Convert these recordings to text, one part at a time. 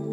Soy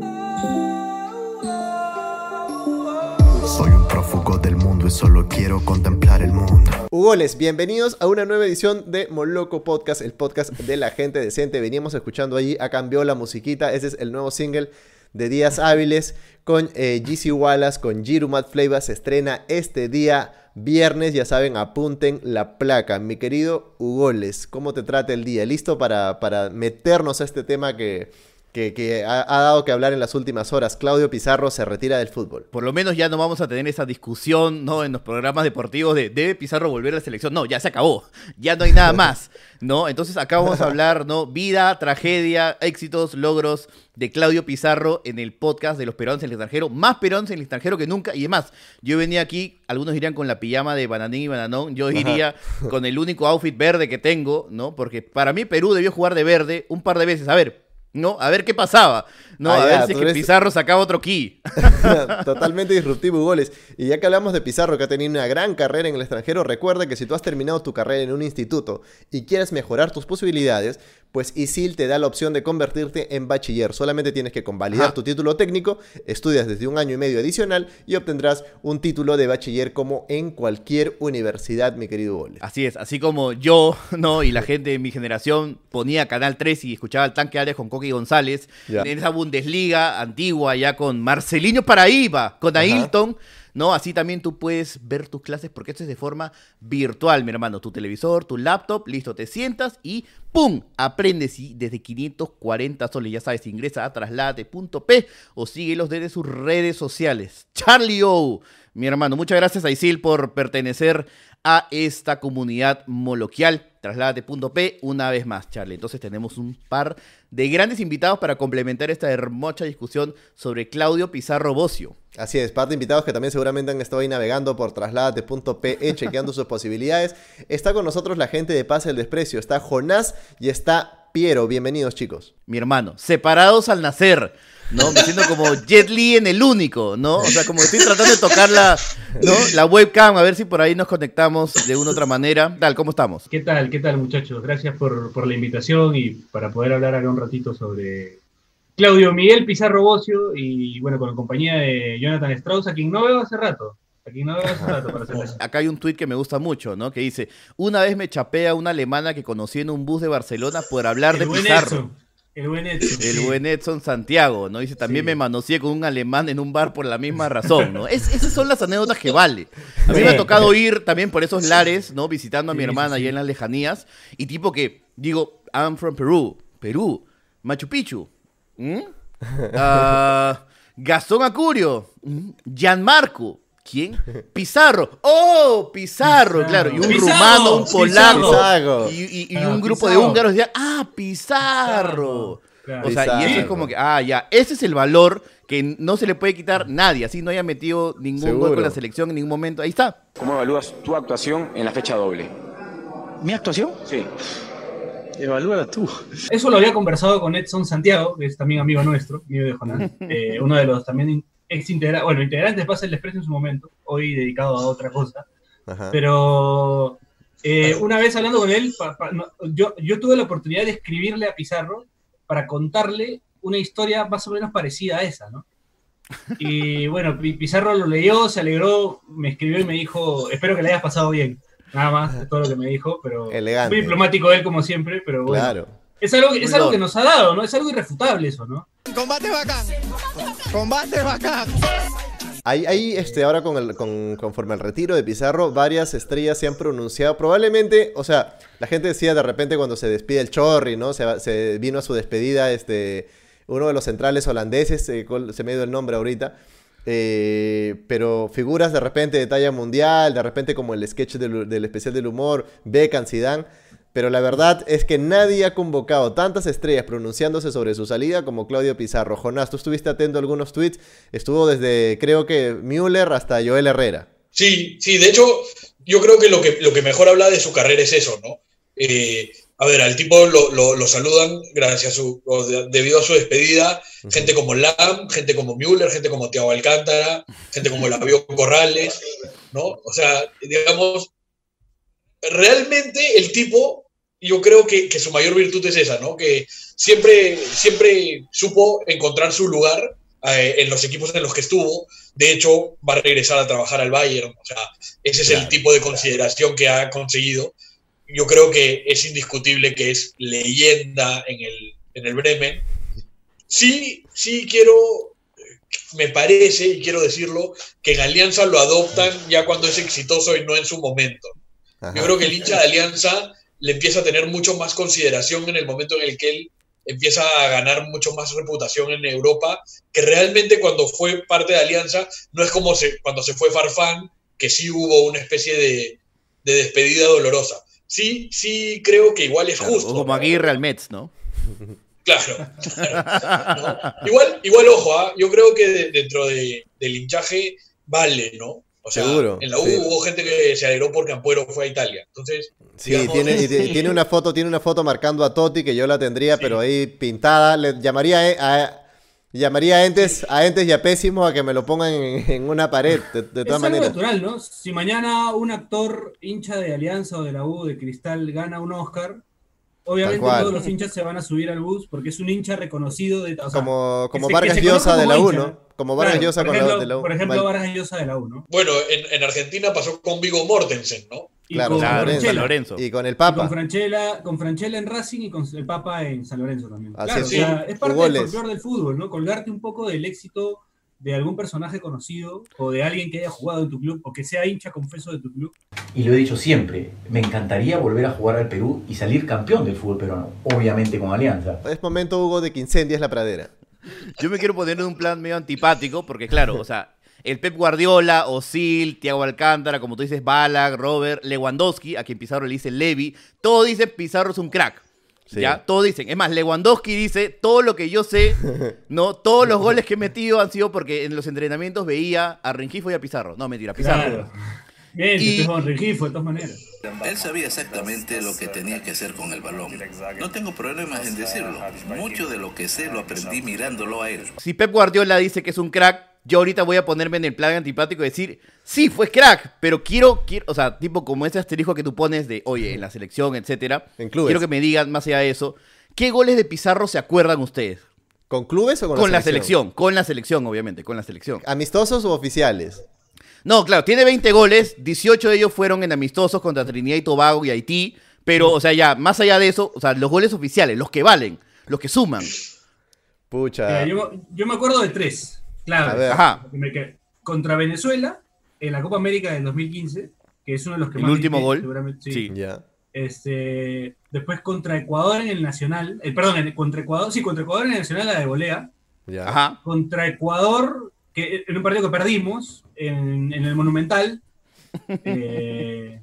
un prófugo del mundo y solo quiero contemplar el mundo. Hugoles, bienvenidos a una nueva edición de Moloco Podcast, el podcast de la gente decente. Veníamos escuchando allí, a cambió la musiquita, ese es el nuevo single de Días Hábiles con eh, GC Wallace, con Girumat Flavor, se estrena este día viernes, ya saben, apunten la placa. Mi querido Hugoles, ¿cómo te trata el día? ¿Listo para, para meternos a este tema que, que, ha, dado que hablar en las últimas horas. Claudio Pizarro se retira del fútbol. Por lo menos ya no vamos a tener esa discusión ¿no? en los programas deportivos de ¿debe Pizarro volver a la selección? No, ya se acabó. Ya no hay nada más. ¿no? Entonces acá vamos a hablar, ¿no? Vida, tragedia, éxitos, logros de Claudio Pizarro en el podcast de los peruanos en el extranjero. Más peruanos en el extranjero que nunca. Y además, yo venía aquí, algunos irían con la pijama de Bananín y Bananón. Yo iría con el único outfit verde que tengo, ¿no? Porque para mí Perú debió jugar de verde un par de veces. A ver, ¿no? A ver qué pasaba, ¿no? Ah, a ver si es que Pizarro sacaba otro key. Totalmente disruptivo, goles. Y ya que hablamos de Pizarro, que ha tenido una gran carrera en el extranjero, recuerda que si tú has terminado tu carrera en un instituto y quieres mejorar tus posibilidades, pues ISIL te da la opción de convertirte en bachiller. Solamente tienes que convalidar tu título técnico, estudias desde un año y medio adicional y obtendrás un título de bachiller como en cualquier universidad, mi querido Goles. Así es, así como yo, ¿no? Y la gente de mi generación ponía Canal 3 y escuchaba el tanque Arias con Coqui González, en esa Bundesliga antigua, ya con Marcelino Paraíba, con Ailton. ¿No? Así también tú puedes ver tus clases porque esto es de forma virtual, mi hermano. Tu televisor, tu laptop, listo, te sientas y ¡pum! Aprendes y desde 540 soles, ya sabes, ingresa a traslate.p o síguelos desde sus redes sociales. Charlie O, mi hermano, muchas gracias a Isil por pertenecer a esta comunidad moloquial. Trasládate.p una vez más, Charlie. Entonces tenemos un par de grandes invitados para complementar esta hermosa discusión sobre Claudio Pizarro Bocio. Así es, par de invitados que también seguramente han estado ahí navegando por trasládate.pe, chequeando sus posibilidades. Está con nosotros la gente de Paz el Desprecio. Está Jonás y está Piero. Bienvenidos, chicos. Mi hermano, separados al nacer. ¿no? Me siento como Jet Li en el único, ¿no? O sea, como estoy tratando de tocar la, la webcam, a ver si por ahí nos conectamos de una u otra manera. Tal, ¿cómo estamos? ¿Qué tal? ¿Qué tal, muchachos? Gracias por, por la invitación y para poder hablar ahora un ratito sobre Claudio Miguel Pizarro Bocio y, bueno, con la compañía de Jonathan Strauss, a quien no veo hace rato. Aquí no rato para Acá hay un tuit que me gusta mucho, ¿no? Que dice, una vez me chapea una alemana que conocí en un bus de Barcelona por hablar de Pizarro. El buen Edson. El buen Edson Santiago, ¿no? Dice, también me manoseé con un alemán en un bar por la misma razón, ¿no? esas son las anécdotas que vale. A mí me ha tocado ir también por esos lares, ¿no? Visitando a mi hermana allá en las lejanías. Y tipo que, digo, I'm from Perú. Perú. Machu Picchu. Ah, Gastón Acurio. Gianmarco. ¿Quién? Pizarro. ¡Oh! Pizarro, claro. Y un rumano, un polaco. Y, un ah, grupo de húngaros decían, ¡ah! Pizarro. O sea, y eso es como que, ah, ya. Ese es el valor que no se le puede quitar nadie. Así no haya metido ningún gol con la selección en ningún momento. Ahí está. ¿Cómo evalúas tu actuación en la fecha doble? ¿Mi actuación? Sí. Evalúala tú. Eso lo había conversado con Edson Santiago, que es también amigo nuestro, amigo de Jonás. Eh, uno de los también ex integra bueno, integrantes de el Expreso en su momento, hoy dedicado a otra cosa. Pero eh, una vez hablando con él, yo, yo tuve la oportunidad de escribirle a Pizarro para contarle una historia más o menos parecida a esa, ¿no? Y bueno, Pizarro lo leyó, se alegró, me escribió y me dijo, espero que le hayas pasado bien. Nada más, todo lo que me dijo, pero muy diplomático él como siempre, pero bueno. Claro. Es algo, es algo que nos ha dado, ¿no? Es algo irrefutable eso, ¿no? Combate bacán. Combate bacán. Ahí, este, ahora con el, con, conforme al retiro de Pizarro, varias estrellas se han pronunciado. Probablemente, o sea, la gente decía de repente cuando se despide el Chorri, ¿no? Se, se vino a su despedida este, uno de los centrales holandeses, se me dio el nombre ahorita. Eh, pero figuras de repente de talla mundial, de repente como el sketch del, del especial del humor, Beckham, Zidane pero la verdad es que nadie ha convocado tantas estrellas pronunciándose sobre su salida como Claudio Pizarro. Jonás, tú estuviste atento a algunos tweets. Estuvo desde, creo que, Müller hasta Joel Herrera. Sí, sí, de hecho, yo creo que lo que, lo que mejor habla de su carrera es eso, ¿no? Eh, a ver, al tipo lo, saludan gracias a su, debido a su despedida, gente como Lam, gente como Müller, gente como Thiago Alcántara, gente como Lavio Corrales, ¿no? O sea, digamos, realmente el tipo, yo creo que, su mayor virtud es esa, ¿no? Que siempre, siempre supo encontrar su lugar eh, en los equipos en los que estuvo. De hecho, va a regresar a trabajar al Bayern. O sea, ese es el tipo de consideración que ha conseguido. Yo creo que es indiscutible que es leyenda en el, en el Bremen. Sí, sí quiero, me parece, y quiero decirlo, que en Alianza lo adoptan ya cuando es exitoso y no en su momento. Yo creo que el hincha de Alianza le empieza a tener mucho más consideración en el momento en el que él empieza a ganar mucho más reputación en Europa, que realmente cuando fue parte de Alianza, no es como se, cuando se fue Farfán, que sí hubo una especie de, despedida dolorosa. Sí, sí creo que igual es justo. como Aguirre al Mets, ¿no? Claro. Igual, igual, ojo, ¿ah? yo creo que dentro del hinchaje vale, ¿no? O sea, Seguro, en la U hubo gente que se alegró porque Ampuero fue a Italia. Entonces, Sí, tiene, tiene, una foto, tiene una foto marcando a Totti que yo la tendría, pero ahí pintada. Le llamaría a, llamaría a entes, a entes y a pésimos a que me lo pongan en, una pared, de, todas es maneras. natural, ¿no? Si mañana un actor hincha de Alianza o de la U de Cristal gana un Oscar, Obviamente todos los hinchas se van a subir al bus porque es un hincha reconocido de como, como Vargas Llosa de la U, ¿no? Como Vargas Llosa con la, de la U. Por ejemplo, Vargas Llosa de la U, ¿no? Bueno, en, en Argentina pasó con Vigo Mortensen, ¿no? Y claro, con San Lorenzo. Y con el Papa. con Franchella, con Franchella en Racing y con el Papa en San Lorenzo también. claro, es, o sea, es parte del folclore del fútbol, ¿no? Colgarte un poco del éxito de algún personaje conocido o de alguien que haya jugado en tu club o que sea hincha confeso de tu club. Y lo he dicho siempre, me encantaría volver a jugar al Perú y salir campeón del fútbol peruano, obviamente con Alianza. Es momento, Hugo, de que incendies la pradera. Yo me quiero poner en un plan medio antipático, porque claro, o sea, el Pep Guardiola, Osil, Thiago Alcántara, como tú dices, Balak, Robert, Lewandowski, a quien Pizarro le dice Levi, todo dice Pizarro es un crack. ¿Ya? Todos dicen. Es más, Lewandowski dice, todo lo que yo sé, ¿no? Todos los goles que he metido han sido porque en los entrenamientos veía a Rengifo y a Pizarro. No, mentira, Pizarro. Bien, y... Rengifo, de todas maneras. Él sabía exactamente lo que tenía que hacer con el balón. No tengo problemas en decirlo. Mucho de lo que sé lo aprendí mirándolo a él. Si Pep Guardiola dice que es un crack, yo ahorita voy a ponerme en el plan antipático y decir, sí, fue crack, pero quiero, quiero, o sea, tipo como ese asterisco que tú pones de, oye, en la selección, etcétera. En clubes. Quiero que me digan, más allá de eso, ¿qué goles de Pizarro se acuerdan ustedes? ¿Con clubes o con, con la, selección? Con la selección, obviamente, con la selección. ¿Amistosos o oficiales? No, claro, tiene 20 goles, 18 de ellos fueron en amistosos contra Trinidad y Tobago y Haití, pero, o sea, ya, más allá de eso, o sea, los goles oficiales, los que valen, los que suman. Pucha. yo, yo me acuerdo de tres. Claro, contra Venezuela en la Copa América del 2015, que es uno de los que el más. El último gol. Sí. Este, después contra Ecuador en el Nacional, el, perdón, contra Ecuador, sí, contra Ecuador en el Nacional, la de volea. Contra Ecuador, que en un partido que perdimos en, el Monumental. Eh,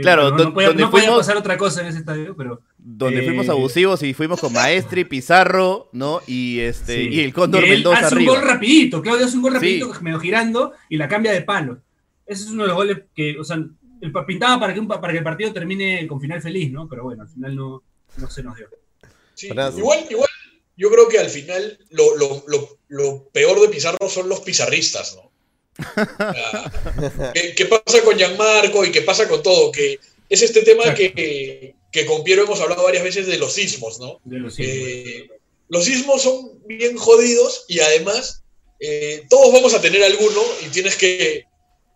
claro, no, podía, pasar otra cosa en ese estadio, pero. Donde fuimos eh, abusivos y fuimos con Maestri, Pizarro, ¿no? Y este y el Cóndor Mendoza hace un gol rapidito, Claudio hace un gol rapidito, medio girando y la cambia de palo. Ese es uno de los goles que, o sea, el, pintaba para que, para que el partido termine con final feliz, ¿no? Pero bueno, al final no, no se nos dio. igual, igual, yo creo que al final lo, lo, lo, lo peor de Pizarro son los pizarristas, ¿no? ¿Qué, pasa con Gianmarco y qué pasa con todo? Que es este tema que, que, con Piero hemos hablado varias veces de los sismos, ¿no? Eh, los, sismos. son bien jodidos y además eh, todos vamos a tener alguno y tienes que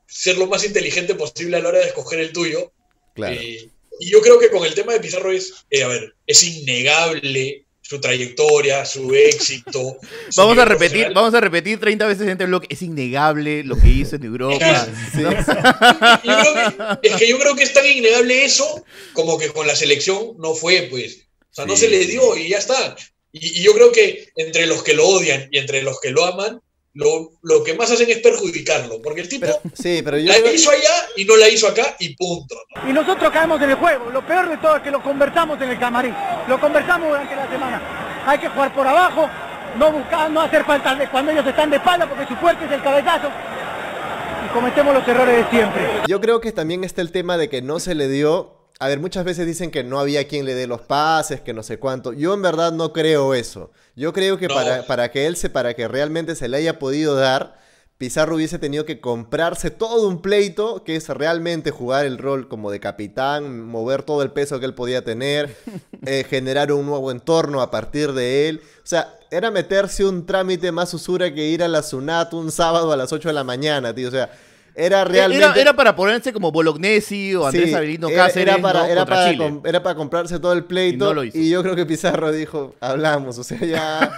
ser lo más inteligente posible a la hora de escoger el tuyo. Eh, y yo creo que con el tema de Pizarro es, a ver, es innegable su trayectoria, su éxito. vamos a repetir, vamos a repetir 30 veces en este blog. Es innegable lo que hizo en Europa. es que yo creo que es tan innegable eso como que con la selección no fue, pues. O sea, no se le dio y ya está. Y, y, yo creo que entre los que lo odian y entre los que lo aman, lo, lo, que más hacen es perjudicarlo, porque el tipo sí, pero yo la hizo allá y no la hizo acá y punto. Y nosotros caemos en el juego. Lo peor de todo es que lo conversamos en el camarín, lo conversamos durante la semana. Hay que jugar por abajo, no buscar, no hacer falta cuando ellos están de espalda, porque su fuerte es el cabezazo. Y cometemos los errores de siempre. Yo creo que también está el tema de que no se le dio a ver, muchas veces dicen que no había quien le dé los pases, que no sé cuánto. Yo en verdad no creo eso. Yo creo que para, para, que él se, para que realmente se le haya podido dar, Pizarro hubiese tenido que comprarse todo un pleito, que es realmente jugar el rol como de capitán, mover todo el peso que él podía tener, eh, generar un nuevo entorno a partir de él. O sea, era meterse un trámite más usura que ir a la Sunat un sábado a las 8 de la mañana, tío. O sea, era realmente. Era, para ponerse como Bolognesi o Andrés sí, Cáceres. Era para, era, para era para comprarse todo el pleito. Y, yo creo que Pizarro dijo, hablamos, o sea, ya.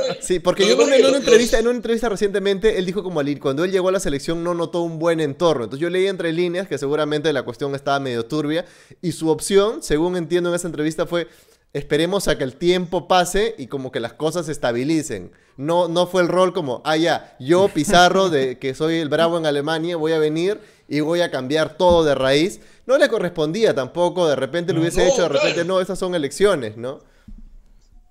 sí, porque yo en una, entrevista, en una entrevista recientemente, él dijo como al ir, cuando él llegó a la selección no notó un buen entorno. Entonces yo leí entre líneas que seguramente la cuestión estaba medio turbia. Y su opción, según entiendo en esa entrevista, fue esperemos a que el tiempo pase y como que las cosas se estabilicen. No, no fue el rol como, ah, ya, yo Pizarro, de que soy el bravo en Alemania, voy a venir y voy a cambiar todo de raíz. No le correspondía tampoco, de repente lo hubiese hecho, de repente no, esas son elecciones, ¿no?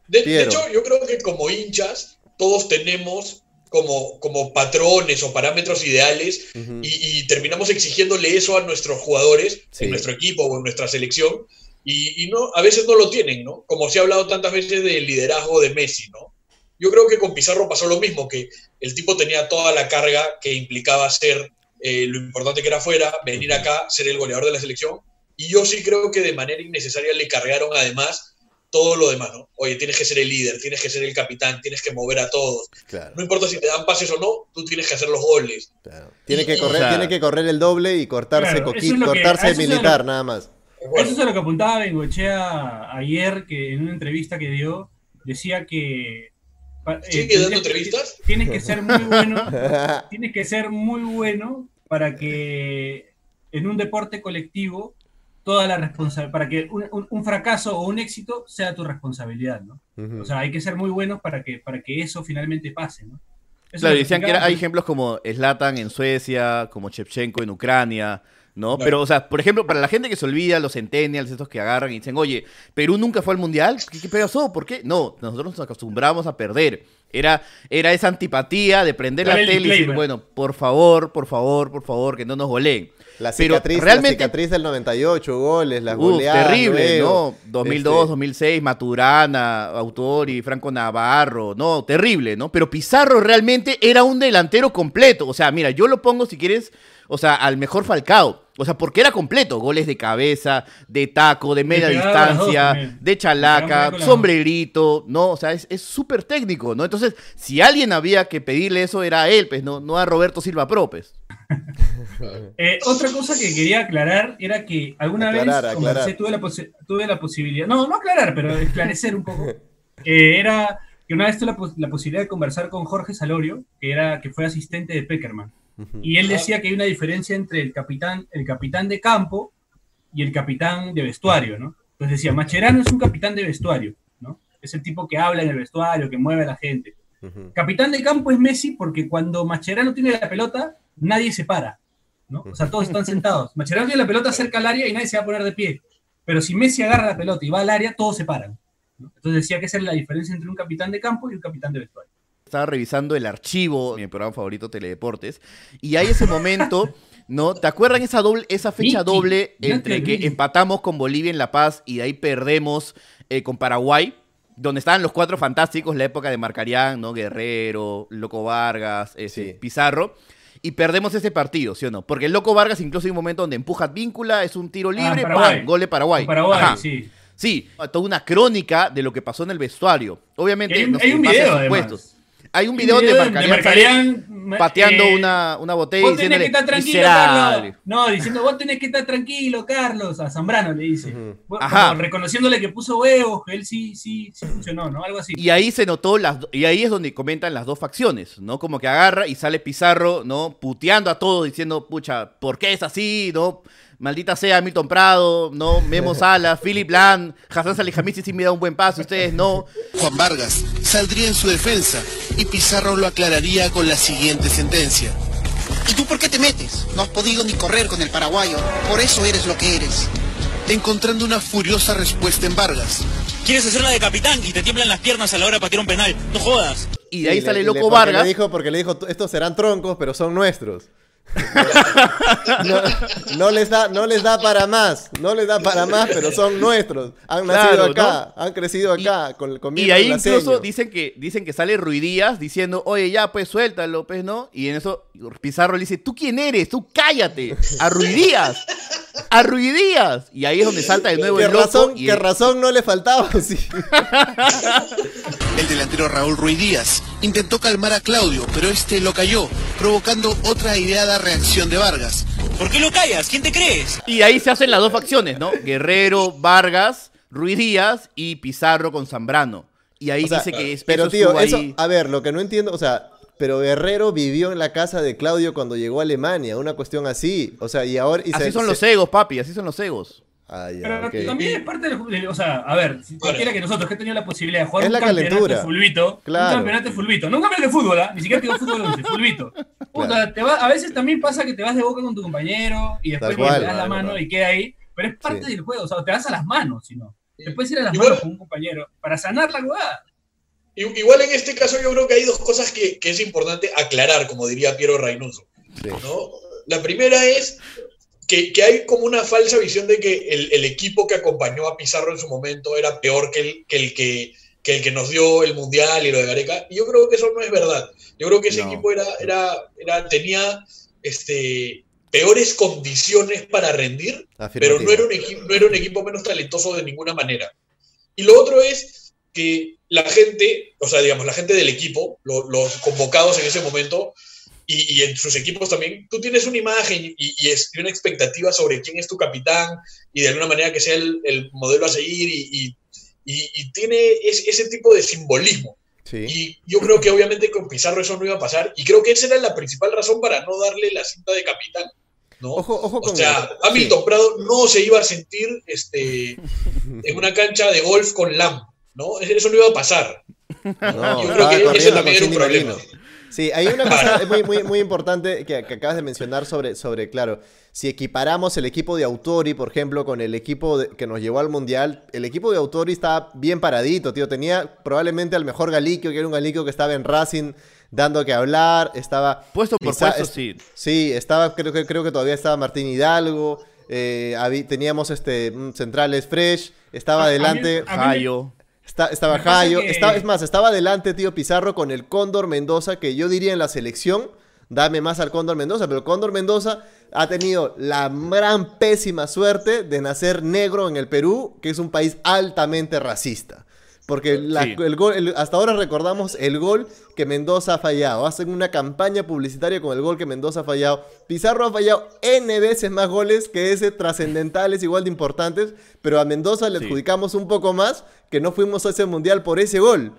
De, hecho, yo creo que como hinchas, todos tenemos como, como patrones o parámetros ideales y, terminamos exigiéndole eso a nuestros jugadores, en nuestro equipo o en nuestra selección y, no, a veces no lo tienen, ¿no? Como se ha hablado tantas veces del liderazgo de Messi, ¿no? Yo creo que con Pizarro pasó lo mismo, que el tipo tenía toda la carga que implicaba ser eh, lo importante que era afuera, venir acá, ser el goleador de la selección, y yo sí creo que de manera innecesaria le cargaron además todo lo demás, ¿no? Oye, tienes que ser el líder, tienes que ser el capitán, tienes que mover a todos. No importa si te dan pases o no, tú tienes que hacer los goles. Tiene, que correr, tiene que correr el doble y cortarse, cortarse militar, nada más. Eso es a lo que apuntaba Bengochea ayer, que en una entrevista que dio, decía que. ¿Sigue eh, dando entrevistas? Tienes que ser muy bueno. tienes que ser muy bueno para que en un deporte colectivo toda la responsabilidad, para que un, fracaso o un éxito sea tu responsabilidad, ¿no? O sea, hay que ser muy buenos para que, para que eso finalmente pase, ¿no? claro, decían que hay ejemplos como Slatan en Suecia, como Chepchenko en Ucrania, ¿no? Pero, o sea, por ejemplo, para la gente que se olvida, los centennials, estos que agarran y dicen, oye, Perú nunca fue al mundial, ¿qué, qué pasó? ¿Por qué? No, nosotros nos acostumbramos a perder. Era, era esa antipatía de prender la tele y decir, bueno, por favor, por favor, por favor, que no nos goleen. La cicatriz, realmente, la cicatriz del 98, goles, las goleadas. Terrible, ¿no? 2002, 2006, este Maturana, Autori, Franco Navarro, no, terrible, ¿no? Pero Pizarro realmente era un delantero completo. O sea, mira, yo lo pongo si quieres, o sea, al mejor Falcao. O sea, porque era completo. Goles de cabeza, de taco, de media distancia, de chalaca, sombrerito, ¿no? O sea, es súper técnico, ¿no? Entonces, si alguien había que pedirle eso, era a él, pues, no, no a Roberto Silva Propes. Eh, otra cosa que quería aclarar era que alguna vez tuve, la tuve, la posibilidad, no, no aclarar, pero esclarecer un poco, era que una vez tuve la, la, posibilidad de conversar con Jorge Salorio, que, era, que fue asistente de Peckerman. Y él decía que hay una diferencia entre el capitán, el capitán de campo y el capitán de vestuario, ¿no? Entonces decía, Macherano es un capitán de vestuario, ¿no? Es el tipo que habla en el vestuario, que mueve a la gente. Capitán de campo es Messi porque cuando Macherano tiene la pelota, nadie se para, ¿no? O sea, todos están sentados. Macherano tiene la pelota cerca al área y nadie se va a poner de pie. Pero si Messi agarra la pelota y va al área, todos se paran. Entonces decía que esa es la diferencia entre un capitán de campo y un capitán de vestuario estaba revisando el archivo, mi programa favorito, Teledeportes, y hay ese momento, ¿no? ¿Te acuerdan esa, doble, esa fecha doble entre que empatamos con Bolivia en La Paz y de ahí perdemos eh, con Paraguay? Donde estaban los cuatro fantásticos, la época de Marcarián, ¿no? Guerrero, Loco Vargas, ese, Pizarro. Y perdemos ese partido, ¿sí o no? Porque el Loco Vargas, incluso hay un momento donde empuja víncula, es un tiro ah, libre, ¡pam! Gol de Paraguay. Paraguay, sí. Sí, toda una crónica de lo que pasó en el vestuario. Obviamente, hay, un video, hay un video, de Marcarián, pateando eh, una, una, botella vos tenés que estar tranquilo, Carlos. No, diciendo, vos tenés que estar tranquilo, Carlos. A Zambrano le dice. reconociéndole que puso huevos, que él sí, sí, sí funcionó, ¿no? Algo así. Y ahí se notó, las, y ahí es donde comentan las dos facciones, ¿no? Como que agarra y sale Pizarro, ¿no? Puteando a todos, diciendo, pucha, ¿por qué es así, no? Maldita sea Milton Prado, ¿no? Memo Sala, Philip Land, Hassan Salihamidzic sí me da un buen paso, ustedes no. Juan Vargas saldría en su defensa y Pizarro lo aclararía con la siguiente sentencia. ¿Y tú por qué te metes? No has podido ni correr con el paraguayo, por eso eres lo que eres. Encontrando una furiosa respuesta en Vargas. Quieres hacer la de capitán y te tiemblan las piernas a la hora de patear un penal. No jodas. Y de ahí sale el loco Vargas. Le dijo, porque le dijo, estos serán troncos, pero son nuestros. No, no les da, no les da para más, no les da para más, pero son nuestros. Han nacido Claro, acá, han crecido acá, con, con Y ahí incluso dicen que, dicen que sale Ruidías diciendo, oye, ya, pues suéltalo, pues, ¿no? Y en eso Pizarro le dice, ¿tú quién eres? Tú cállate. A Ruidías. A Ruidías. Y ahí es donde salta de nuevo ¿Qué el loco. razón, y- qué razón no le faltaba? Sí. El delantero Raúl Ruiz Díaz intentó calmar a Claudio, pero este lo cayó, provocando otra aireada reacción de Vargas. ¿Por qué lo callas? ¿Quién te crees? Y ahí se hacen las dos facciones, ¿no? Guerrero, Vargas, Ruiz Díaz y Pizarro con Zambrano. Y ahí O sea, dice que es, pero tío, eso, ahí- a ver, lo que no entiendo, o sea, pero Guerrero vivió en la casa de Claudio cuando llegó a Alemania, una cuestión así, o sea, y ahora... y Así se- son se- los egos, papi, así son los egos. Ah, ya, Pero también es parte del juego. O sea, a ver, si cualquiera que nosotros que ha tenido la posibilidad de jugar Es un la campeonato calentura. de fulbito, Claro. un campeonato de fulbito, no un campeonato de fútbol, ¿ah? ni siquiera digo fútbol 11, fulbito. Puta, te va- a veces también pasa que te vas de boca con tu compañero y después cual. te das la mano claro. y queda ahí, pero es parte Sí. del juego, o sea, te vas a las manos, si no. Te puedes ir a las Igual- manos con un compañero para sanar la jugada. I- Igual en este caso yo creo que hay dos cosas que, que es importante aclarar, como diría Piero Reynoso. ¿no? La primera es que, que hay como una falsa visión de que el, el equipo que acompañó a Pizarro en su momento era peor que el que, el que, que el que nos dio el Mundial y lo de Gareca. Y yo creo que eso no es verdad. Yo creo que ese No. equipo era, era, era, tenía este, peores condiciones para rendir, pero no era, un equipo, no era un equipo menos talentoso de ninguna manera. Y lo otro es que la gente, o sea, digamos, la gente del equipo, lo- los convocados en ese momento, y, y en sus equipos también, tú tienes una imagen y, y es- y una expectativa sobre quién es tu capitán y de alguna manera que sea el, el modelo a seguir y, tiene es- ese tipo de simbolismo. Y yo creo que obviamente con Pizarro eso no iba a pasar y creo que esa era la principal razón para no darle la cinta de capitán. ¿no? Ojo, ojo o sea, el- Hamilton Prado no se iba a sentir este, en una cancha de golf con Lam, ¿no? Eso no iba a pasar. No, Yo creo que ese también era un problema. Sí, hay una cosa muy, muy, muy importante que, que acabas de mencionar sobre, sobre, claro, si equiparamos el equipo de Autori, por ejemplo, con el equipo de- que nos llevó al Mundial, el equipo de Autori estaba bien paradito, tío. Tenía probablemente al mejor Galiquio, que era un Galiquio que estaba en Racing dando que hablar, estaba... Puesto por quizá- puesto, es- sí. Sí, estaba, creo que, creo que todavía estaba Martín Hidalgo, eh, teníamos este, mm, centrales fresh, estaba adelante... Jayo. Está- estaba Jayo, que- estaba- es más, estaba adelante tío Pizarro con el Cóndor Mendoza, que yo diría en la selección, dame más al Cóndor Mendoza, pero el Cóndor Mendoza ha tenido la gran pésima suerte de nacer negro en el Perú, que es un país altamente racista. Porque la- Sí. el gol- el- hasta ahora recordamos el gol que Mendoza ha fallado. Hacen una campaña publicitaria con el gol que Mendoza ha fallado. Pizarro ha fallado N veces más goles que ese, trascendentales, igual de importantes. Pero a Mendoza le Sí. adjudicamos un poco más que no fuimos a ese mundial por ese gol.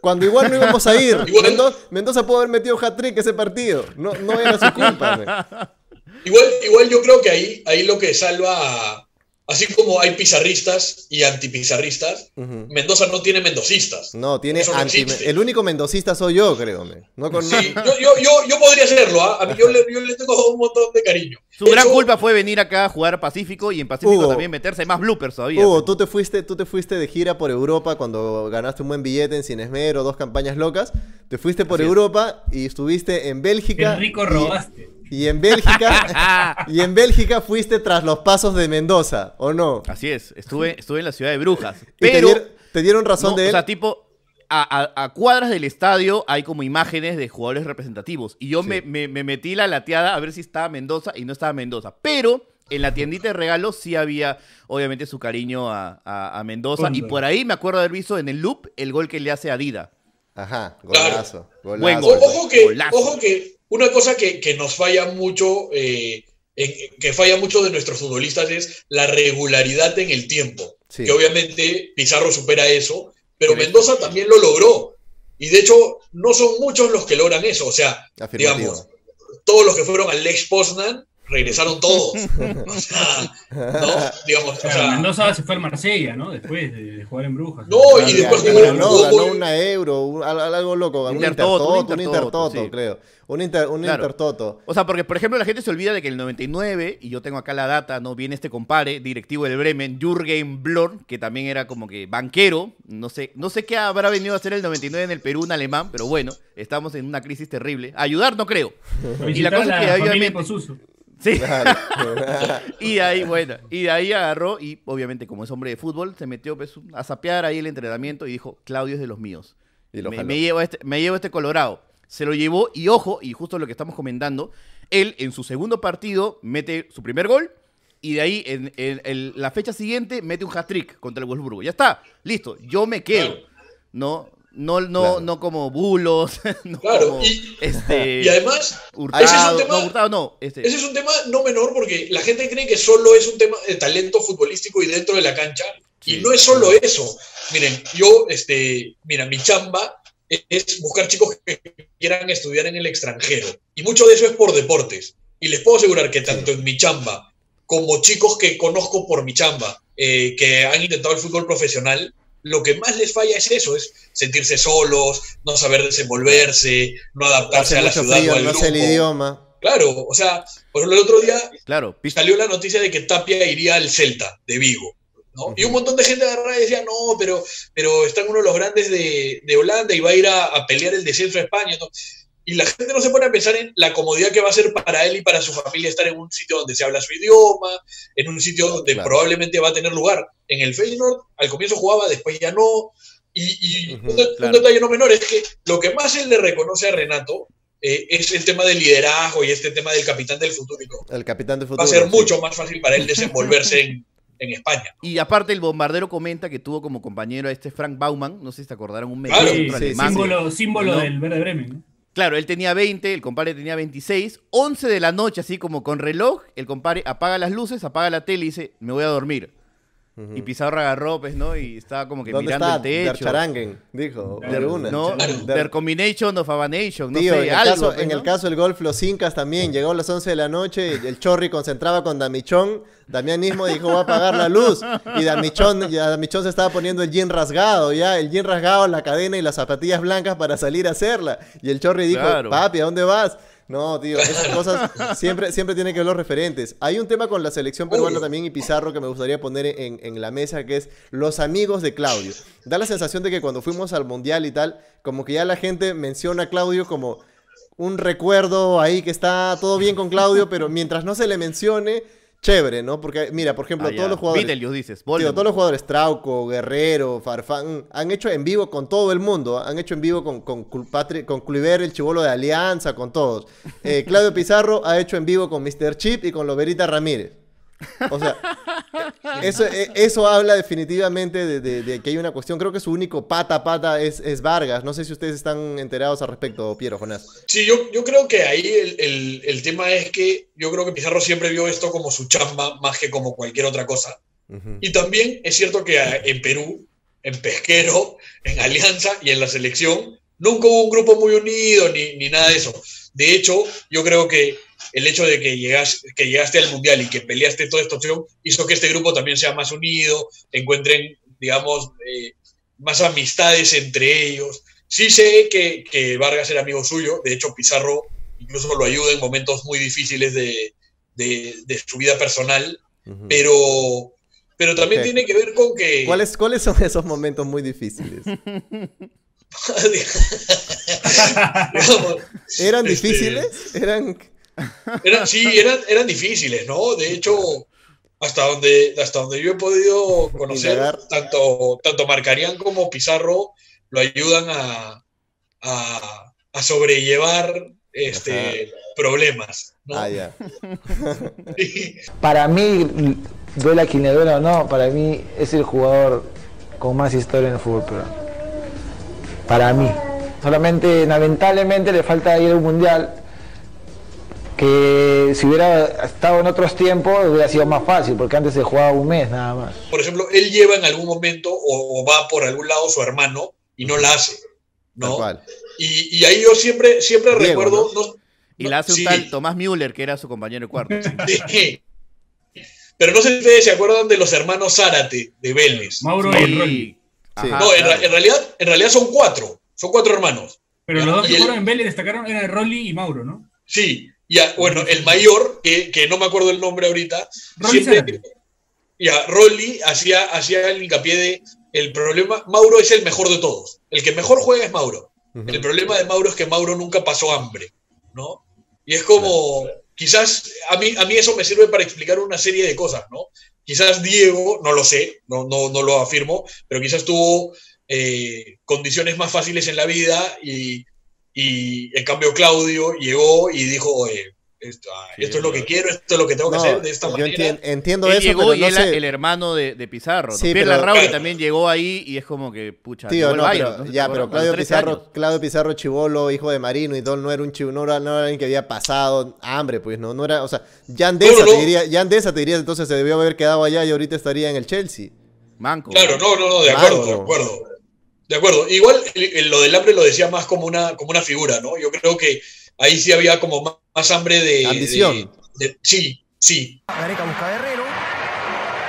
Cuando igual no íbamos a ir. Mendoza pudo haber metido hat-trick ese partido. No, no era su culpa. Igual, igual yo creo que ahí, ahí lo que salva, a- así como hay pizarristas y antipizarristas, Ujú. Mendoza no tiene mendocistas. No, tiene Eso no anti-. El único mendocista soy yo, creo. me. No con Sí, yo, yo, yo, yo podría hacerlo, ¿ah? A mí yo le, yo le tengo un montón de cariño. Su De gran culpa fue venir acá a jugar Pacífico y en Pacífico Hugo. también meterse más bloopers todavía. Hugo, tú te fuiste, tú te fuiste de gira por Europa cuando ganaste un buen billete en Sin Esmero, dos campañas locas. Te fuiste por Así es. Europa y estuviste en Bélgica. Qué rico robaste. Y, en Bélgica, y en Bélgica fuiste tras los pasos de Mendoza, ¿o no? Así es, estuve, estuve en la ciudad de Brujas. Y te, Pero, dieron, te dieron razón no, de o él. sea, tipo, a, a- a cuadras del estadio hay como imágenes de jugadores representativos. Y yo Sí. me, me- me metí la lateada a ver si estaba Mendoza y no estaba Mendoza. Pero en la tiendita de regalos sí había, obviamente, su cariño a, a- a Mendoza. Y por ahí me acuerdo haber visto en el loop el gol que le hace a Dida. Ajá, Claro. golazo. golazo. Buen O- gol. Ojo que, Golazo. ojo que una cosa que, que nos falla mucho, eh, en- que falla mucho de nuestros futbolistas es la regularidad en el tiempo. Sí. Que obviamente Pizarro supera eso, pero Sí. Mendoza también lo logró. Y de hecho, no son muchos los que logran eso. O sea, Afirmativo. digamos, todos los que fueron al Lex Poznan regresaron todos. O sea, ¿no? Digamos, o Claro, sea, Mendoza se fue al Marsella, ¿no? Después de, jugar en Brujas. No, y después ganó, jugó- ganó, ganó muy- una euro, un- algo loco, ganó un Intertoto, un intertoto, un Intertoto, intertoto, sí. creo. Un, inter, un Claro. intertoto. O sea, porque por ejemplo la gente se olvida de que el 99, y yo tengo acá la data, no viene este compare, directivo del Bremen, Jürgen Blor, que también era como que banquero, no sé, no sé qué habrá venido a hacer el 99 en el Perú, un alemán, pero bueno, estamos en una crisis terrible. Ayudar no creo. y la cosa es que obviamente... Sí. Y de ahí, bueno, y de ahí agarró y obviamente como es hombre de fútbol, se metió pues, a sapear ahí el entrenamiento y dijo, Claudio es de los míos. Y lo me, me llevo este, me llevo este Colorado. Se lo llevó y ojo, y justo lo que estamos comentando, él en su segundo partido mete su primer gol y de ahí en, en- en la fecha siguiente mete un hat-trick contra el Wolfsburgo. Ya está, listo, yo me quedo. No, no, no, Claro. no como bulos, no Claro, como, y- este, y además, Hurtado, ese es un tema- no, Hurtado no, este, Ese es un tema no menor porque la gente cree que solo es un tema de talento futbolístico y dentro de la cancha. Y no es solo eso. Miren, yo, este, mira, mi chamba es buscar chicos que quieran estudiar en el extranjero. Y mucho de eso es por deportes. Y les puedo asegurar que tanto en mi chamba como chicos que conozco por mi chamba, eh, que han intentado el fútbol profesional, lo que más les falla es eso, es sentirse solos, no saber desenvolverse, no adaptarse Hace a la ciudad o frío, al no el idioma. Claro, o sea, por ejemplo, el otro día claro, salió la noticia de que Tapia iría al Celta de Vigo. ¿no? Y un montón de gente agarraba y decía, no, pero, pero está en uno de los grandes de, de Holanda y va a ir a, a pelear el descenso a España. ¿no? Y la gente no se pone a pensar en la comodidad que va a ser para él y para su familia estar en un sitio donde se habla su idioma, en un sitio donde Claro. probablemente va a tener lugar. En el Feyenoord, al comienzo jugaba, después ya no. Y, un, detalle no menor es que lo que más él le reconoce a Renato eh, es el tema del liderazgo y este tema del capitán del futuro. El capitán de futuro. Va a ser sí. mucho más fácil para él desenvolverse en, en España. Y aparte el bombardero comenta que tuvo como compañero a este Frank Baumann, no sé si te acordaron, un medio Claro. Sí, sí, alemán. símbolo símbolo ¿no? del Verde Bremen. ¿no? Claro, él tenía 20, el compadre tenía 26, 11 de la noche, así como con reloj, el compadre apaga las luces, apaga la tele y dice, me voy a dormir. Y Pizarro agarró, pues, ¿no? Y estaba como que ¿Dónde mirando está? el techo. Der Charangen, dijo. Der- no, Der- Der Combination of Abanation, no Tío, sé, en, el algo. caso, pues, en ¿no? el caso del golf, los incas también. Llegó a las 11 de la noche, el Chorri concentraba con Damichón. Damián mismo dijo, va a apagar la luz. Y Damichón, ya Damichón se estaba poniendo el jean rasgado, ya. El jean rasgado, la cadena y las zapatillas blancas para salir a hacerla. Y el Chorri dijo, Claro. papi, ¿a dónde vas? No, tío, esas cosas siempre, siempre tienen que ver los referentes. Hay un tema con la selección peruana Obvio. también y Pizarro que me gustaría poner en, en la mesa, que es los amigos de Claudio. Da la sensación de que cuando fuimos al Mundial y tal, como que ya la gente menciona a Claudio como un recuerdo ahí que está todo bien con Claudio, pero mientras no se le mencione, chévere, ¿no? Porque, mira, por ejemplo, Ah, todos los jugadores... Beetlejuice dices, Tío, todos los jugadores, Trauco, Guerrero, Farfán, han hecho en vivo con todo el mundo. Han hecho en vivo con, con, Culpatri- con el chivolo de Alianza, con todos. Eh, Claudio Pizarro ha hecho en vivo con Mr. Chip y con Loberita Ramírez. O sea, eso, eh, eso habla definitivamente de, de- de que hay una cuestión. Creo que su único pata a pata es, es Vargas. No sé si ustedes están enterados al respecto, Piero, Jonás. Sí, yo, yo creo que ahí el, el- el tema es que yo creo que Pizarro siempre vio esto como su chamba más que como cualquier otra cosa. Y también es cierto que a- en Perú, en Pesquero, en Alianza y en la selección, nunca hubo un grupo muy unido ni, ni nada de eso. De hecho, yo creo que el hecho de que, llegas, que llegaste al Mundial y que peleaste toda esta opción hizo que este grupo también sea más unido, encuentren, digamos, eh, más amistades entre ellos. Sí sé que, que Vargas era amigo suyo, de hecho Pizarro incluso lo ayuda en momentos muy difíciles de, de- de su vida personal, pero, pero también tiene que ver con que... ¿Cuáles, ¿Cuáles son esos momentos muy difíciles? ¿Eran Este- difíciles? ¿Eran...? Eran, sí, eran, eran difíciles, ¿no? De hecho, hasta donde, hasta donde yo he podido conocer, tanto, tanto Marcarián como Pizarro lo ayudan a, a, a sobrellevar este, problemas. ¿no? Ah, ya. Para mí, duela quien le duela o no, para mí es el jugador con más historia en el fútbol peruano. Para mí. Solamente, lamentablemente, le falta ir a un mundial que si hubiera estado en otros tiempos hubiera sido más fácil, porque antes se jugaba un mes nada más. Por ejemplo, él lleva en algún momento o, o va por algún lado su hermano y no la hace. ¿no? Y, y ahí yo siempre, siempre Diego, recuerdo, no- Y la hace un Sí. tal Tomás Müller, que era su compañero de cuarto. Sí. Pero no sé si ustedes se acuerdan de los hermanos Zárate de Vélez. Mauro Sí. y Rolly. Ajá, no, en, claro. ra- en realidad, en realidad son cuatro. Son cuatro hermanos. Pero los dos que fueron en Vélez destacaron eran Rolly y Mauro, ¿no? Sí, ya, bueno, el mayor, que, que no me acuerdo el nombre ahorita, Rolly siempre, Zárate. ya, Rolly hacía, hacía el hincapié de el problema, Mauro es el mejor de todos, el que mejor juega es Mauro. El problema de Mauro es que Mauro nunca pasó hambre, ¿no? Y es como, quizás a mí, a mí eso me sirve para explicar una serie de cosas, ¿no? Quizás Diego, no lo sé, no, no, no lo afirmo, pero quizás tuvo eh, condiciones más fáciles en la vida y, y en cambio Claudio llegó y dijo, "Oye, esto, ah, esto es lo que quiero, esto es lo que tengo que hacer de esta yo manera. entien- entiendo Él eso, llegó pero y no él sé. el hermano de, de Pizarro. ¿no? Sí, Pierre pero- Larrauri Claro. también llegó ahí y es como que, pucha, Tío, no, Bayern, ya, pero Claudio 13 Pizarro, años. Claudio Pizarro Chivolo, hijo de Marino y todo, no era un chivo, no era, no era alguien que había pasado hambre, pues no, no era, o sea, ya Andesa No, no, te no. diría, ya Andesa te diría entonces se debió haber quedado allá y ahorita estaría en el Chelsea. Manco. Claro, no, no, no, de Manco. acuerdo, de acuerdo. De acuerdo. Igual el- el- lo del hambre lo decía más como una, como una figura, ¿no? Yo creo que ahí sí había como más, más hambre de. Ambición. de- de- sí, sí. Gareca busca a Guerrero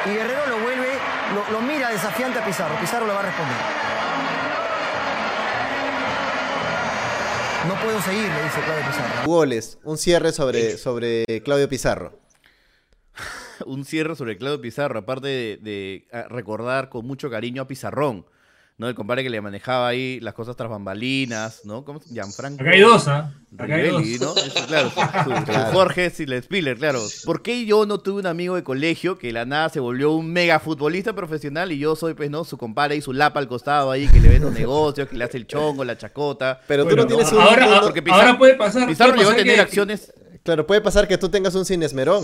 y Guerrero lo vuelve, lo, lo mira desafiante a Pizarro. Pizarro le va a responder. No puedo seguir, le dice Claudio Pizarro. Goles, un cierre sobre, sobre Claudio Pizarro. un cierre sobre Claudio Pizarro, aparte de, de, ah, recordar con mucho cariño a Pizarrón, ¿no? El compadre que le manejaba ahí las cosas tras bambalinas, ¿no? ¿Cómo se Gianfranco? Acá hay dos, ¿ah? Acá hay Rivelli, dos. ¿no? Eso, claro, su, su- su Claro. Jorge Spiller, claro. ¿Por qué yo no tuve un amigo de colegio que de la nada se volvió un mega futbolista profesional y yo soy, pues, ¿no? Su compadre y su lapa al costado ahí, que le ve los negocios, que le hace el chongo, la chacota. Pero tú Bueno, no tienes un... ahora, no- porque ahora puede pasar. Pizarro llegó a tener que- acciones... Claro, puede pasar que tú tengas un cinesmerón.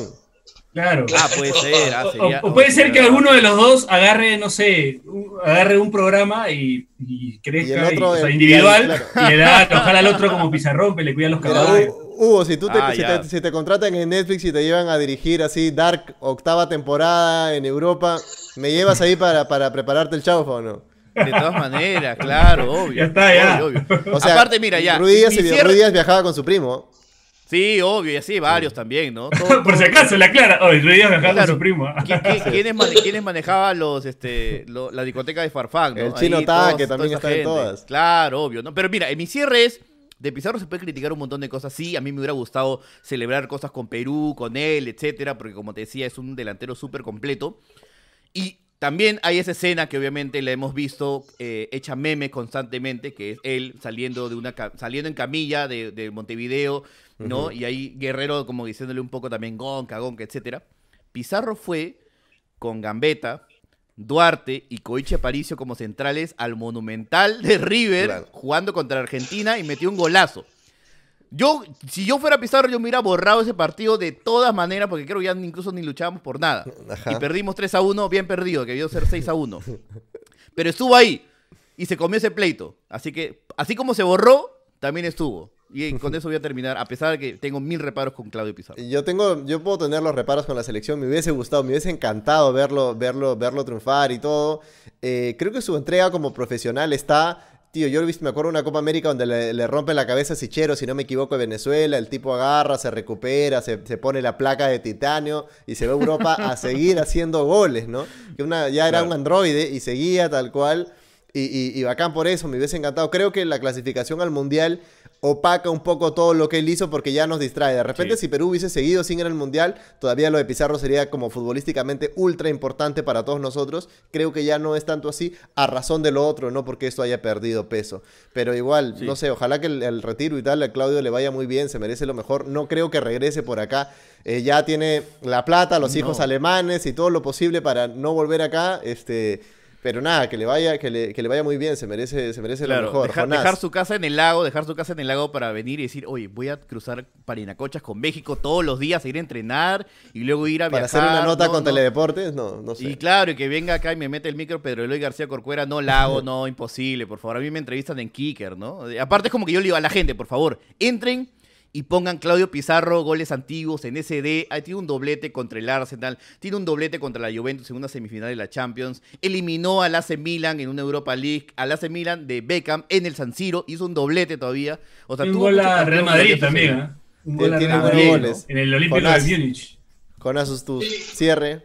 Claro. Ah, puede ser. ah, O- sería- o, puede ser que alguno de los dos agarre, no sé, un- agarre un programa y, y crezca Y y- o sea, individual claro. y le da ojalá al otro como pizarrón, que le cuida los caballos. Hu- Hugo, si tú te, Ah, si, te, si te contratan en Netflix y te llevan a dirigir así Dark octava temporada en Europa, ¿me llevas ahí para, para prepararte el chaufa o no? De todas maneras, claro, obvio. Ya está, ya. Obvio, obvio. O sea, Aparte, mira, ya. Ruiz Ruiz Díaz viajaba con su primo. Sí, obvio, y así varios también, ¿no? Todo- Por si acaso. Hoy Ruiz Díaz viajaba con Claro. su primo. ¿Qui- qui- ¿Quiénes, mane- quiénes manejaban los, este, lo- la discoteca de Farfán? ¿no? El Chino Ahí Ta, todos- que también está en todas. Claro, obvio, ¿no? Pero mira, en mi cierre es. De Pizarro se puede criticar un montón de cosas. Sí, a mí me hubiera gustado celebrar cosas con Perú, con él, etcétera, porque como te decía, es un delantero súper completo. Y también hay esa escena que obviamente la hemos visto eh, hecha meme constantemente, que es él saliendo de una saliendo en camilla de, de Montevideo, ¿no? Y ahí Guerrero como diciéndole un poco también gonca, gonca, etcétera. Pizarro fue con Gambetta, Duarte y Coiche Aparicio como centrales al Monumental de River Claro. jugando contra Argentina y metió un golazo. Yo, si yo fuera Pizarro, yo me hubiera borrado ese partido de todas maneras, porque creo que ya incluso ni luchábamos por nada. Ajá. Y perdimos 3 a 1, bien perdido, que debió ser 6 a 1. Pero estuvo ahí y se comió ese pleito. Así que, así como se borró, también estuvo. Y con eso voy a terminar, a pesar de que tengo mil reparos con Claudio Pizarro. Yo tengo, yo puedo tener los reparos con la selección. Me hubiese gustado, me hubiese encantado verlo, verlo, verlo triunfar y todo. Eh, creo que su entrega como profesional está. Tío, yo he visto- me acuerdo de una Copa América donde le, le rompe la cabeza a Sichero, si no me equivoco, de Venezuela. El tipo agarra, se recupera, se, se pone la placa de titanio y se va a Europa a seguir haciendo goles, ¿no? Que una, ya era un androide y seguía tal cual. Y, y- y bacán por eso, me hubiese encantado. Creo que la clasificación al Mundial opaca un poco todo lo que él hizo porque ya nos distrae. De repente, Sí. si Perú hubiese seguido sin ir al Mundial, todavía lo de Pizarro sería como futbolísticamente ultra importante para todos nosotros. Creo que ya no es tanto así a razón de lo otro, no porque esto haya perdido peso. Pero igual, Sí. no sé, ojalá que el, el retiro y tal a Claudio le vaya muy bien, se merece lo mejor. No creo que regrese por acá. Eh, ya tiene la plata, los hijos alemanes y todo lo posible para no volver acá. Este, pero nada, que le vaya, que le, que le vaya muy bien, se merece, se merece Claro, lo mejor. dejar, dejar su casa en el lago, dejar su casa en el lago para venir y decir, oye, voy a cruzar Parinacochas con México todos los días, ir a entrenar y luego ir a Para viajar. hacer una nota no, con no. Teledeportes, no, no sé. Y claro, y que venga acá y me mete el micro Pedro Eloy García Corcuera, no la hago, no, imposible, por favor. A mí me entrevistan en Kicker, ¿no? Aparte es como que yo le digo a la gente, por favor, entren y pongan Claudio Pizarro, goles antiguos en SD. Tiene un doblete contra el Arsenal, tiene un doblete contra la Juventus en una semifinal de la Champions. Eliminó al AC Milan en una Europa League, al AC Milan de Beckham en el San Siro, hizo un doblete todavía. O sea, un tuvo gol a Real Madrid también. ¿ah? Un gol tiene goles. En el Olímpico de. Múnich. Jonás, tu cierre.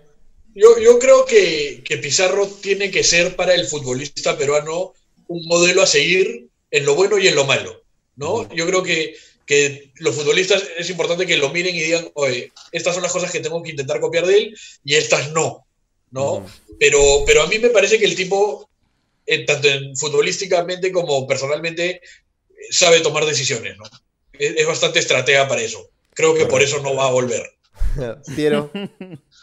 Yo, yo creo que, que Pizarro tiene que ser para el futbolista peruano un modelo a seguir en lo bueno y en lo malo, ¿no? Yo creo que, que los futbolistas es importante que lo miren y digan, oye, estas son las cosas que tengo que intentar copiar de él y estas no, ¿no? pero, pero a mí me parece que el tipo, eh, tanto en futbolísticamente como personalmente, eh, sabe tomar decisiones, ¿no? Es, es bastante estratega para eso. Creo que por eso no va a volver. Piero.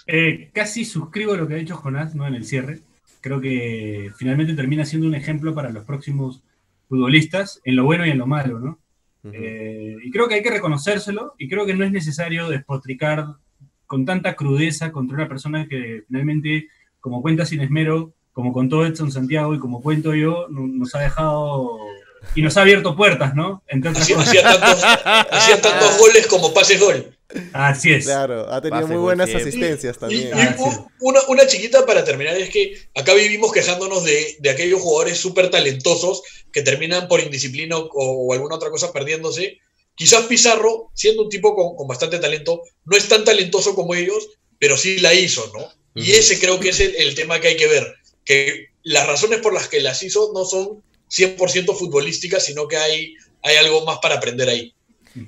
Eh, casi suscribo lo que ha dicho Jonás ¿no? en el cierre. Creo que finalmente termina siendo un ejemplo para los próximos futbolistas en lo bueno y en lo malo, ¿no? Eh, y creo que hay que reconocérselo y creo que no es necesario despotricar con tanta crudeza contra una persona que finalmente, como cuenta sin esmero, como contó Edson Santiago y como cuento yo, no- nos ha dejado y nos ha abierto puertas, ¿no? Entre otras Hacía, cosas. hacía tantos, hacía tantos goles como pases gol. Así es. Claro, ha tenido Pase, muy buenas asistencias Y, también. y u- una, una chiquita para terminar es que acá vivimos quejándonos de, de aquellos jugadores súper talentosos que terminan por indisciplina o, o alguna otra cosa perdiéndose. Quizás Pizarro, siendo un tipo con, con bastante talento, no es tan talentoso como ellos, pero sí la hizo, ¿no? Y ese creo que es el, el tema que hay que ver, que las razones por las que las hizo no son 100% futbolísticas, sino que hay, hay algo más para aprender ahí.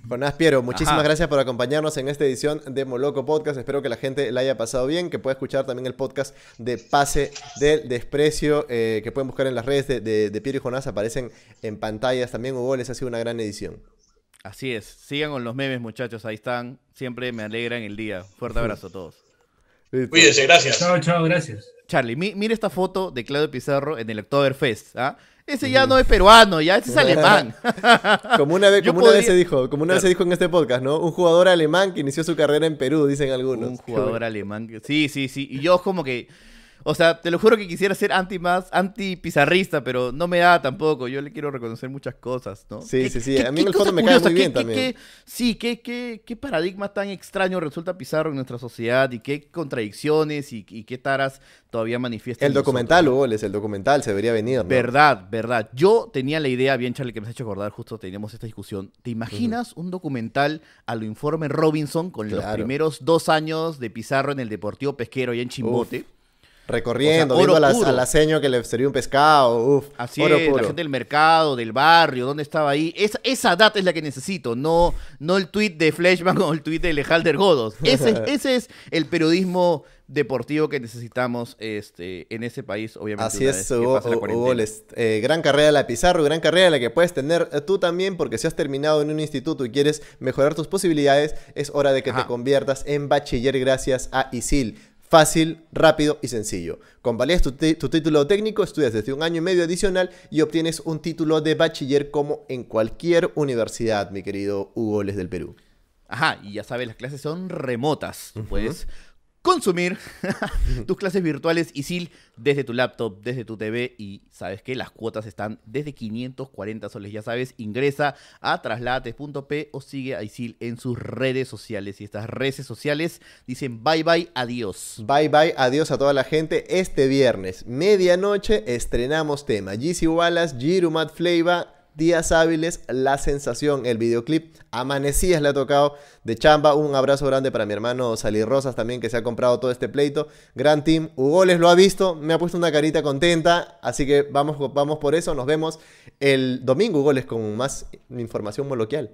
Jonás Piero, muchísimas Ajá. gracias por acompañarnos en esta edición de Moloco Podcast. Espero que la gente la haya pasado bien, que pueda escuchar también el podcast de Pase del Desprecio, eh, que pueden buscar en las redes de, de- de Piero y Jonás, aparecen en pantallas también. Hugo, les ha sido una gran edición. Así es. Sigan con los memes, muchachos. Ahí están. Siempre me alegran el día. Fuerte abrazo a todos. Cuídense, gracias. Chao, chao, gracias. Charlie, mi- mira esta foto de Claudio Pizarro en el Oktoberfest. ¿ah? Ese ya no es peruano, ya ese es alemán. Como una vez, como una vez se dijo, como una vez se dijo en este podcast, ¿no? Un jugador alemán que inició su carrera en Perú, dicen algunos. Un jugador alemán. que- Sí, sí, sí. Y yo como que... O sea, te lo juro que quisiera ser anti más, anti pizarrista, pero no me da tampoco. Yo le quiero reconocer muchas cosas, ¿no? Sí, ¿Qué- sí, sí. A mí en el fondo me cae muy bien qué- también. qué- sí, qué, qué, qué paradigma tan extraño resulta Pizarro en nuestra sociedad y qué contradicciones y, y qué taras todavía manifiesta. El documental, Hugo, les el documental, se debería venir, ¿no? Verdad, verdad. Yo tenía la idea, bien Charlie, que me has hecho acordar, justo teníamos esta discusión. ¿Te imaginas un documental a lo informe Robinson con los primeros dos años de Pizarro en el Deportivo Pesquero y en Chimbote? Recorriendo, O sea, viendo a la, a la seño que le servía un pescado, uf, Así oro es, la gente del mercado, del barrio, dónde estaba ahí. Esa, esa data es la que necesito, no, no el tweet de Fleshman o el tweet de Lejalder Godos. Ese, ese es el periodismo deportivo que necesitamos este, en ese país, obviamente. Así es, Hugo. Les- eh, gran carrera la Pizarro, gran carrera la que puedes tener eh, tú también, porque si has terminado en un instituto y quieres mejorar tus posibilidades, es hora de que te conviertas en bachiller gracias a ISIL. Fácil, rápido y sencillo. Convalidas tu, título técnico, estudias desde un año y medio adicional y obtienes un título de bachiller como en cualquier universidad, mi querido Hugo Les del Perú. Ajá, y ya sabes, las clases son remotas. Tú Puedes consumir tus clases virtuales ISIL desde tu laptop, desde tu TV y sabes que las cuotas están desde 540 soles. Ya sabes, ingresa a traslades.p o sigue a ISIL en sus redes sociales. Y estas redes sociales dicen bye bye, adiós. Bye bye, adiós a toda la gente. Este viernes, medianoche, estrenamos tema. GC Wallace, Giru Matt Fleiva, Días Hábiles, La Sensación, el videoclip. Amanecías le ha tocado de chamba. Un abrazo grande para mi hermano Sally Rosas también, que se ha comprado todo este pleito. Gran team. Hugo les lo ha visto, me ha puesto una carita contenta. Así que vamos, vamos por eso. Nos vemos el domingo, Hugo les, con más información moloquial.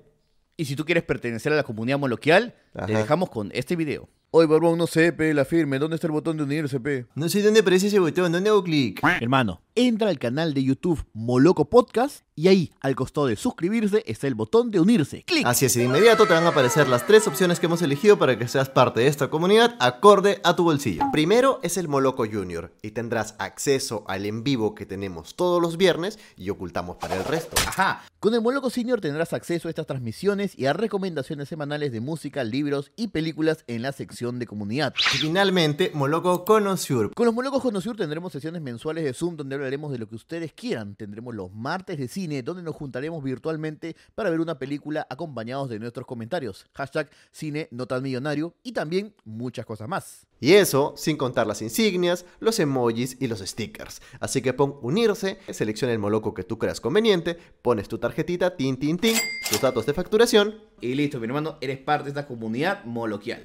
Y si tú quieres pertenecer a la comunidad moloquial, Ajá. te dejamos con este video. Oye, Barbón, no sé, pe, la firme. ¿Dónde está el botón de unirse, pe? No sé dónde aparece ese botón, ¿dónde hago clic? Hermano, entra al canal de YouTube Moloco Podcast y ahí, al costado de suscribirse, está el botón de unirse. ¡Clic! Así es, y de inmediato te van a aparecer las tres opciones que hemos elegido para que seas parte de esta comunidad acorde a tu bolsillo. Primero es el Moloco Junior y tendrás acceso al en vivo que tenemos todos los viernes y ocultamos para el resto. Ajá. Con el Moloco Senior tendrás acceso a estas transmisiones y a recomendaciones semanales de música, libros y películas en la sección creación de comunidad. Y finalmente, Moloco Conosur. Con los Molocos Conosur tendremos sesiones mensuales de Zoom donde hablaremos de lo que ustedes quieran. Tendremos los martes de cine donde nos juntaremos virtualmente para ver una película acompañados de nuestros comentarios. Hashtag cine no tan millonario y también muchas cosas más. Y eso sin contar las insignias, los emojis y los stickers. Así que pon unirse, selecciona el moloco que tú creas conveniente, pones tu tarjetita, tin, tin, tin, tus datos de facturación. Y listo, mi hermano, eres parte de esta comunidad moloquial.